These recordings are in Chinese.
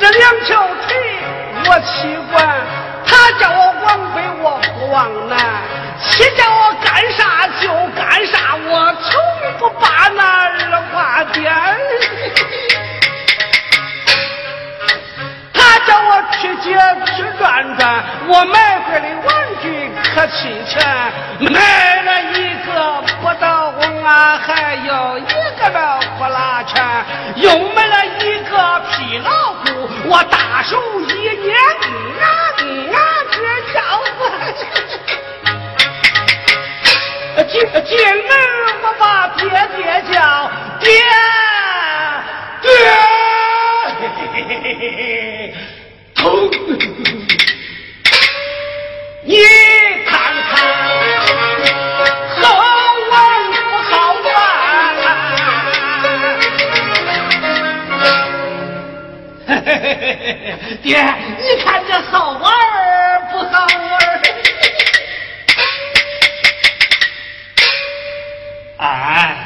这两条腿我习惯，他叫我往北我不往南，谁叫我干啥就干啥，我从不把那二八颠。他叫我去街去转转，我买回来玩具可齐全，买了一个不倒翁啊，还有一个的呼啦圈，又买了一。个老虎，我大手一捏，俺俺这小子进进门，我把爹爹叫爹爹，疼你。爹，你看这好玩儿不好玩儿？哎，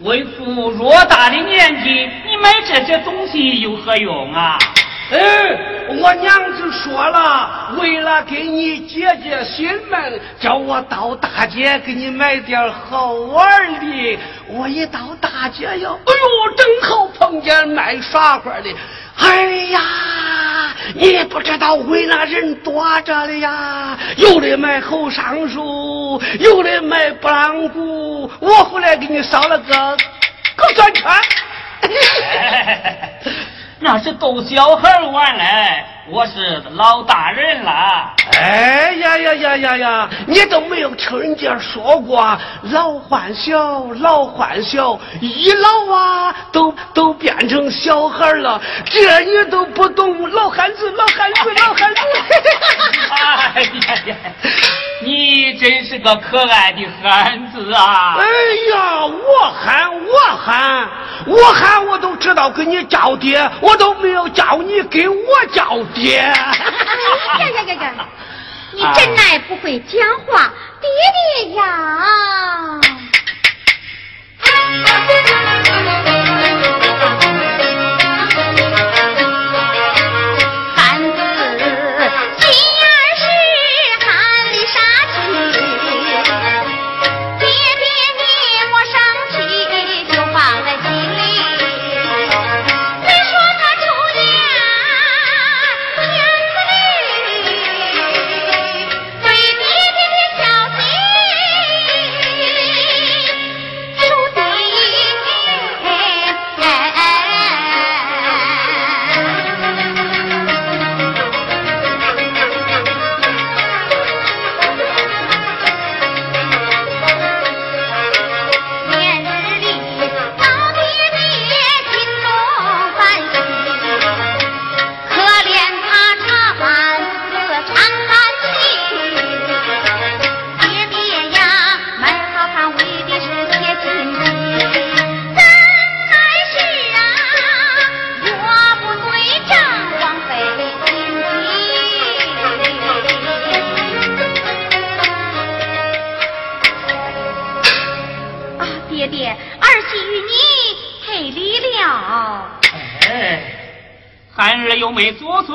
为父偌大的年纪，你买这些东西有何用啊？哎，我娘就说了，为了给你解解心闷，叫我到大街给你买点好玩的。我一到大街呀，哎呦，正好碰见卖耍花的。哎呀，你不知道为那人多着的呀，有的卖猴上树，有的卖布朗谷，我回来给你烧了个狗转圈。那是逗小孩玩嘞。我是老大人了。哎呀呀呀呀呀！你都没有听人家说过老换小，老换小，一老啊都都变成小孩了。这你都不懂，老汉子，老汉子，老汉子。哎呀呀！你真是个可爱的汉子啊！哎呀，我喊我喊我喊，我都知道给你叫爹，我都没有叫你给我叫。爹，呀呀呀呀！你真乃不会讲话，爹爹呀！爹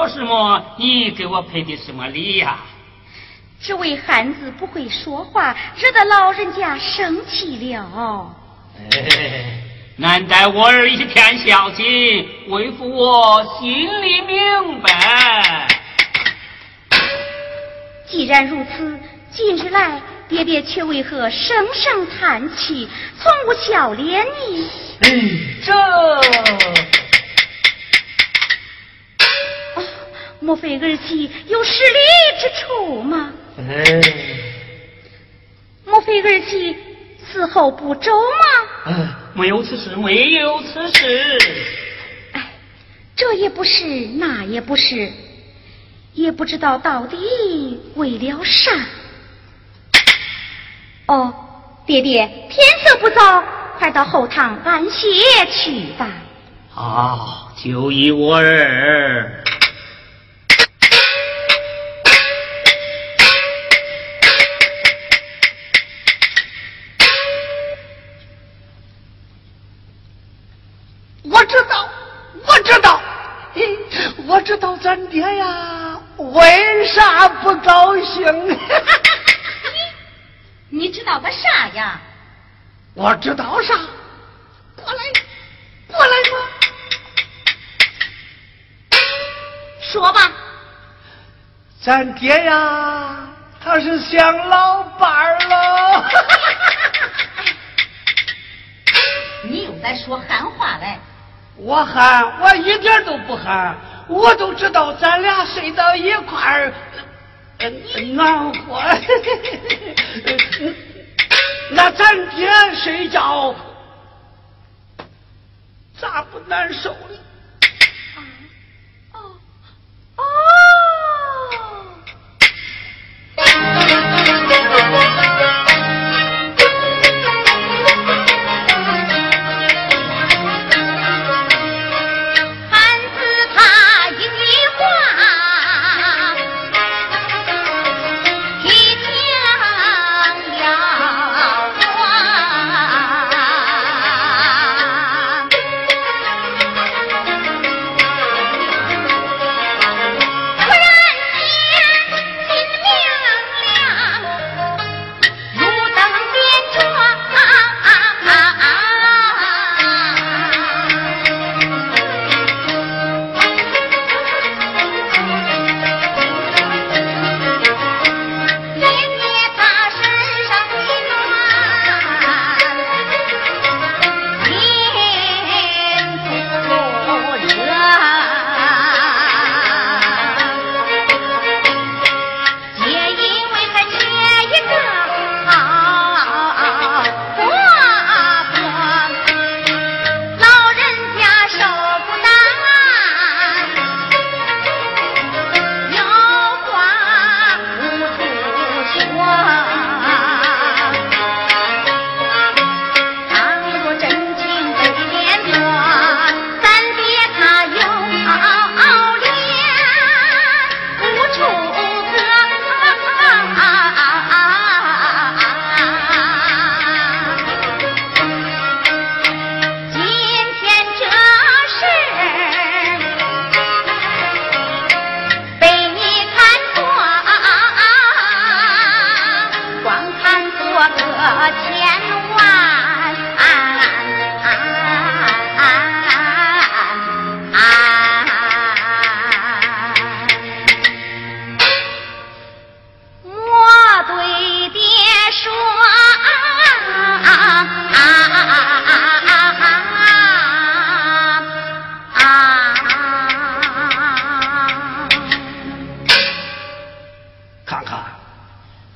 什么，你给我赔的什么礼呀？这位汉子不会说话，惹得老人家生气了。哎，难待我儿一片孝心，为父我心里明白。既然如此，近日来爹爹却为何声声叹气，从无笑脸呢？哎，这，莫非儿媳有失礼之处吗？哎，莫非儿媳伺候不周吗？哎，没有此事，没有此事。哎，这也不是，那也不是，也不知道到底为了啥。哦，爹爹，天色不早，快到后堂安歇去吧。好，就依我儿。咱爹呀，为啥不高兴？你 你知道个啥呀？我知道啥？过来，过来嘛！说吧。咱爹呀，他是想老伴儿了。你又在说憨话嘞？我憨，我一点都不憨，我都知道咱俩睡到一块儿，暖和。那咱爹睡觉咋不难受呢？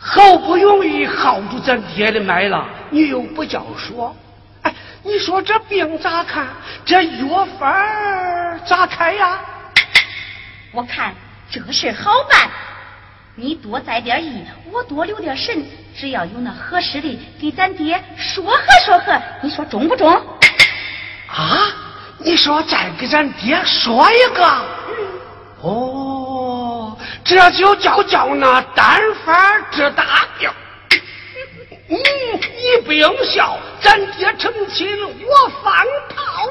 好不容易耗住咱爹的脉了，你又不叫说，哎，你说这病咋看？这药方儿咋开呀？我看这事好办，你多栽点意，我多留点神，只要有那合适的，给咱爹说和说和，你说中不中？啊，你说再给咱爹说一个？哦，这就叫叫那单反治大病。嗯，你不用笑，咱爹成亲，我放炮。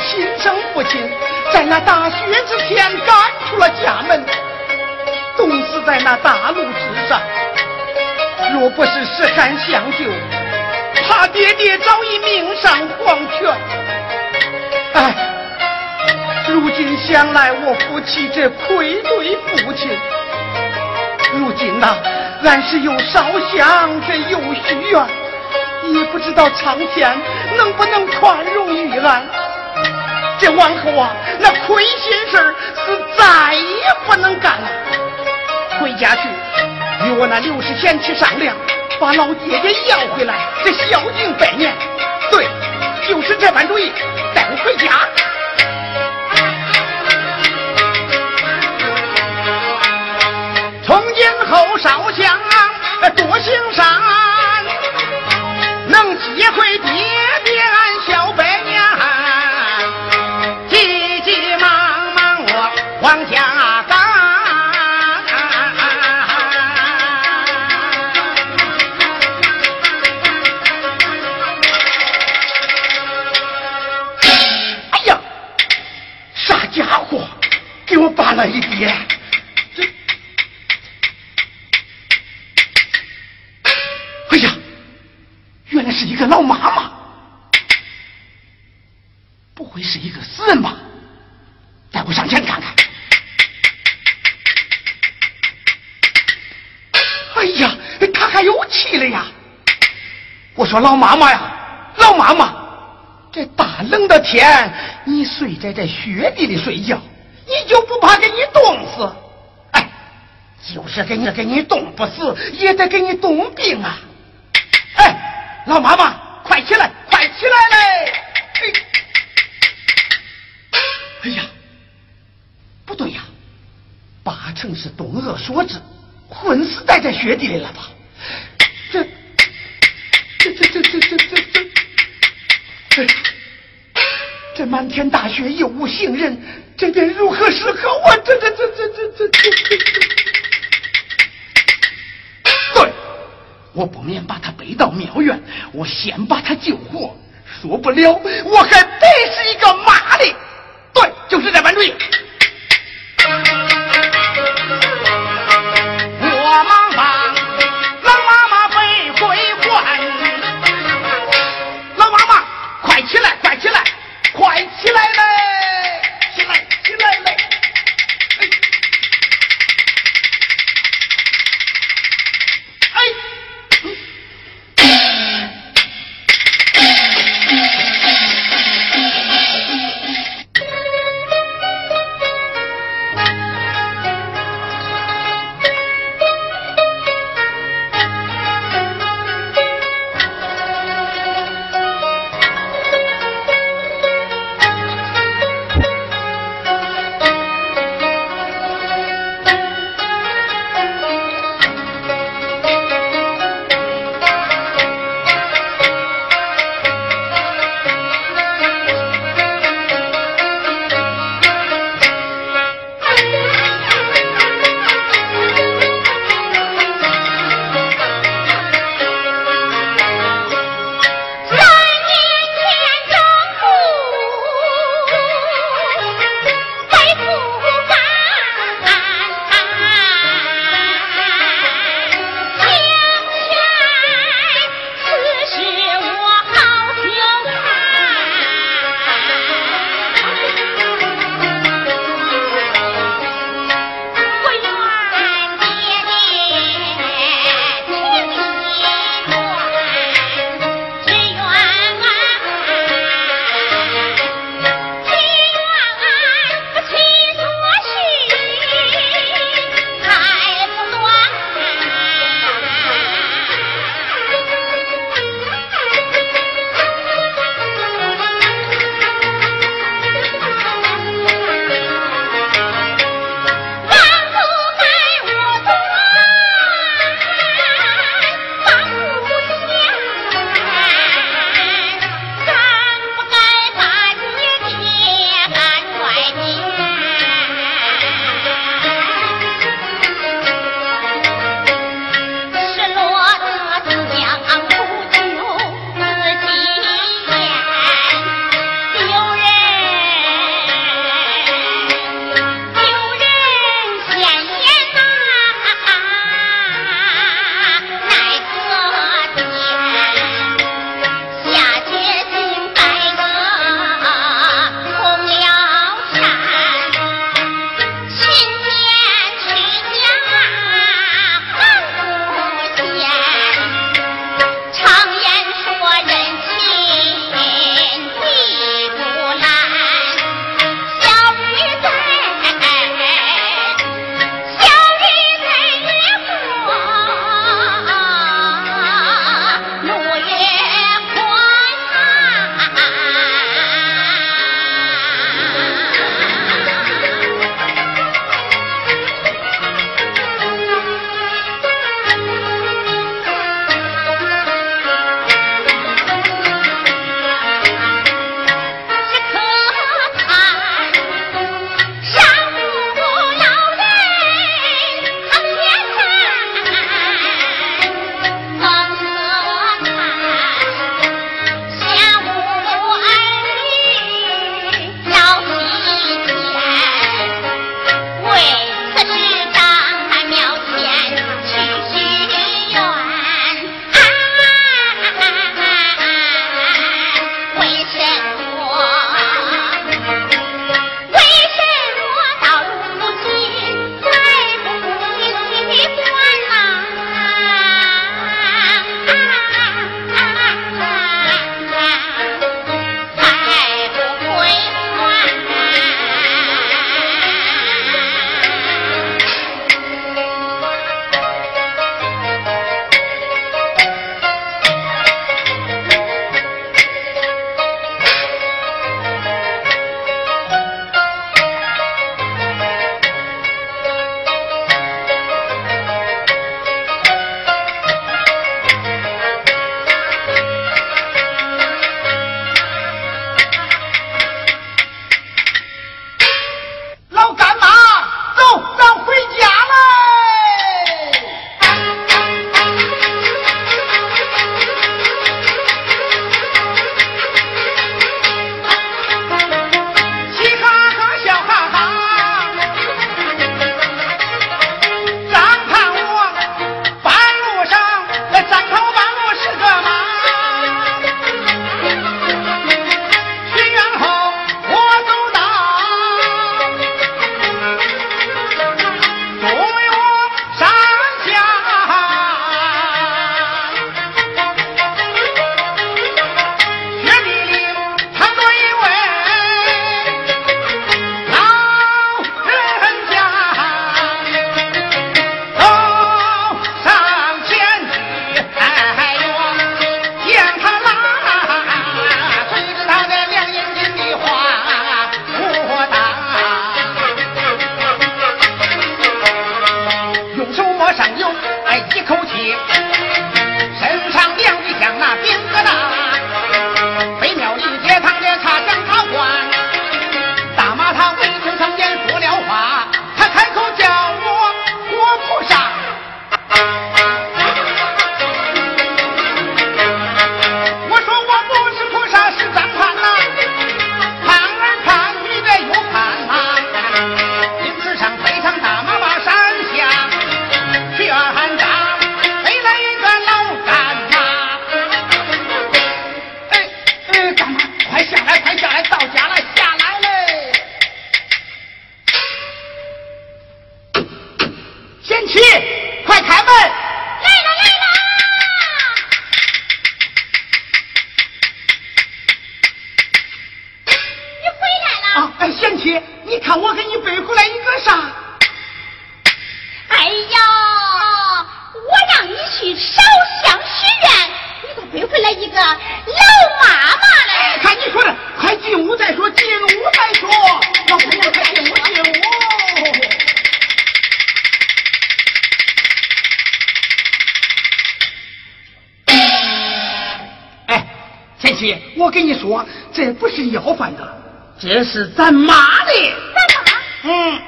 亲生父亲在那大雪之天赶出了家门，冻死在那大路之上。若不是时寒相救，怕爹爹早已命丧黄泉。哎，如今想来，我夫妻这愧对父亲。如今呐，俺是又烧香，这又许愿。也不知道苍天能不能宽容于俺。这往后啊，那亏心事是再也不能干了。回家去，与我那刘世贤去商量，把老爹爹要回来，这孝敬百年。对，就是这般主意。带我回家。从今后烧香，多行善。能接回爹爹俺小百给我扒了一爹！是一个老妈妈，不会是一个死人吧？带我上前看看。哎呀，他还有气了呀！我说老妈妈呀，老妈妈，这大冷的天，你睡在这雪地里睡觉，你就不怕给你冻死？哎，就是给你给你冻不死，也得给你冻病啊！哎。老妈妈，快起来，快起来嘞！哎呀，不对呀，八成是冻饿所致，昏死在这雪地里了吧？这这这这这这这，这这满天大雪又无行人，这便如何是好啊？这这这这这这这这，对，我不免把他背到庙院，我先把他救活，说不了我还得姐，我跟你说，这不是要饭的，这是咱妈的。咱妈？嗯。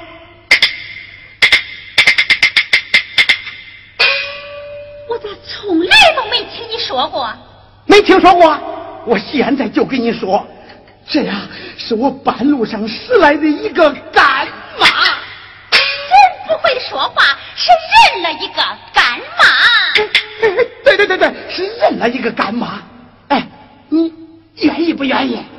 我咋从来都没听你说过？没听说过？我现在就跟你说，这呀是我半路上拾来的一个干妈。人不会说话，是认了一个干妈。对对对对，是认了一个干妈。哎，你愿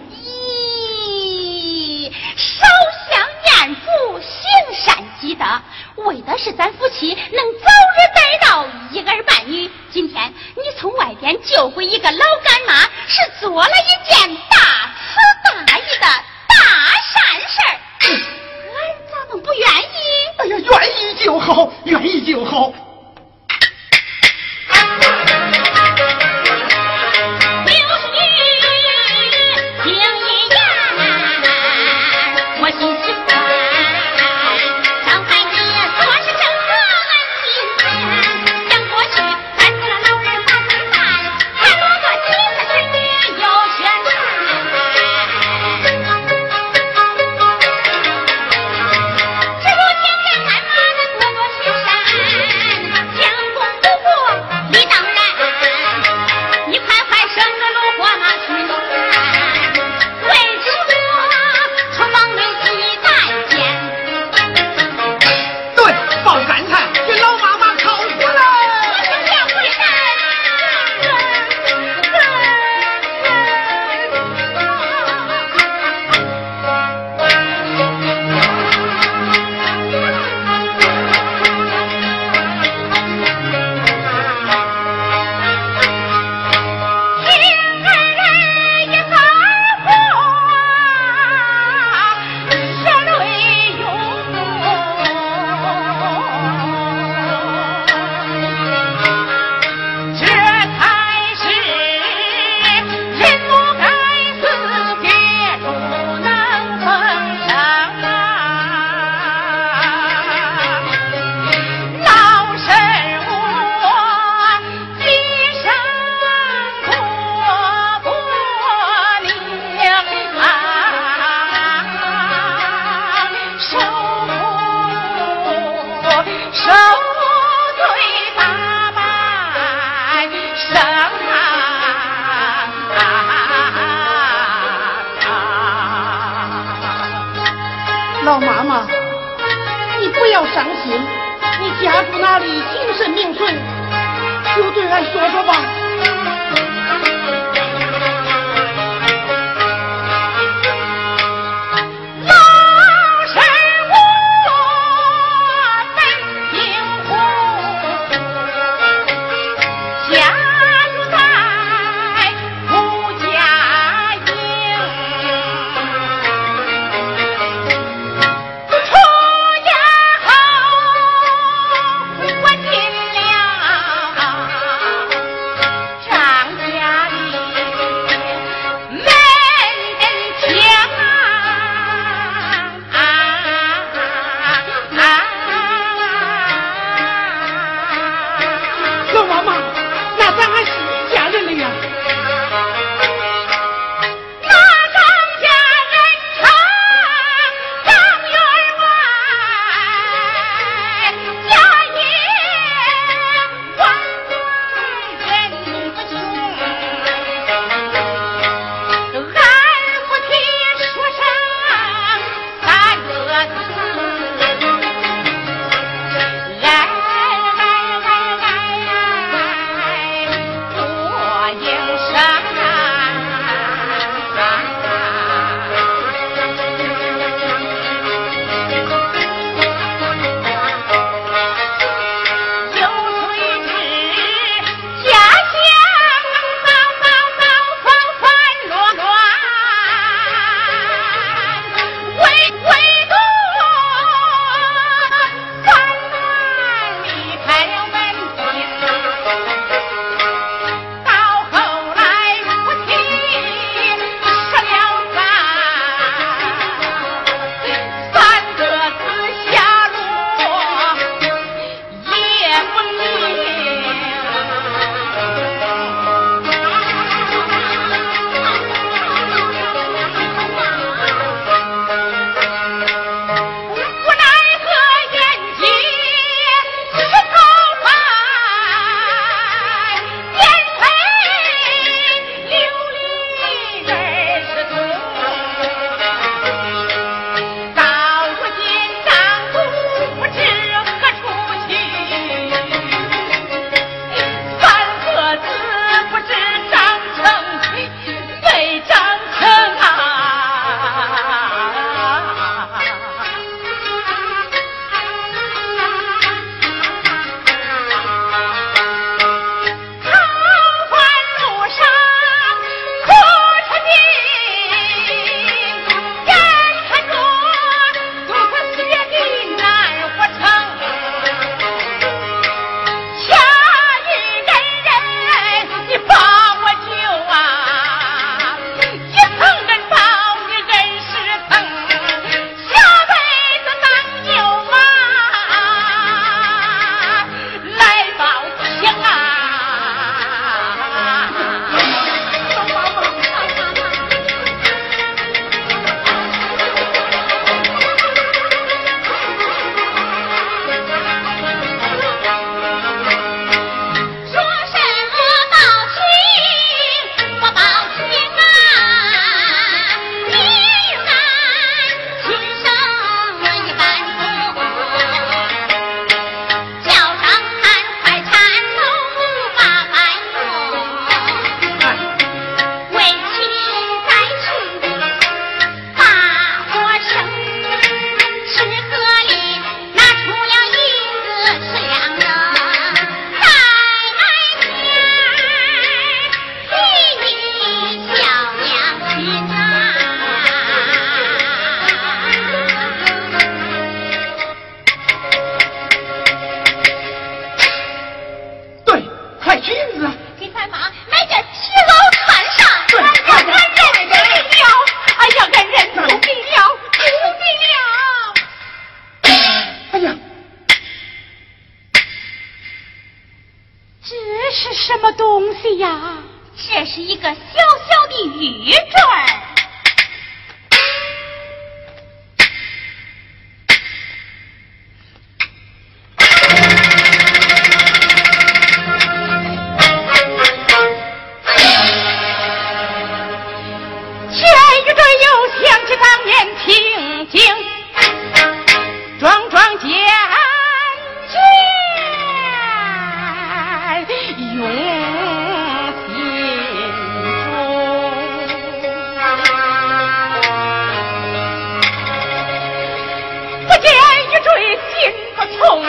不见玉坠金丝丛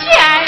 见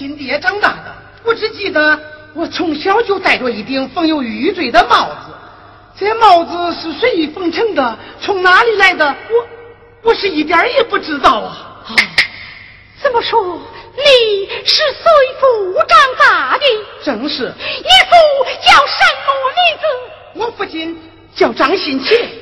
亲爹长大的，我只记得我从小就戴着一顶缝有玉坠的帽子，这帽子是谁缝成的？从哪里来的？我我是一点也不知道啊！啊，这么说你是随父长大的？正是。你父叫什么名字？我父亲叫张新奇。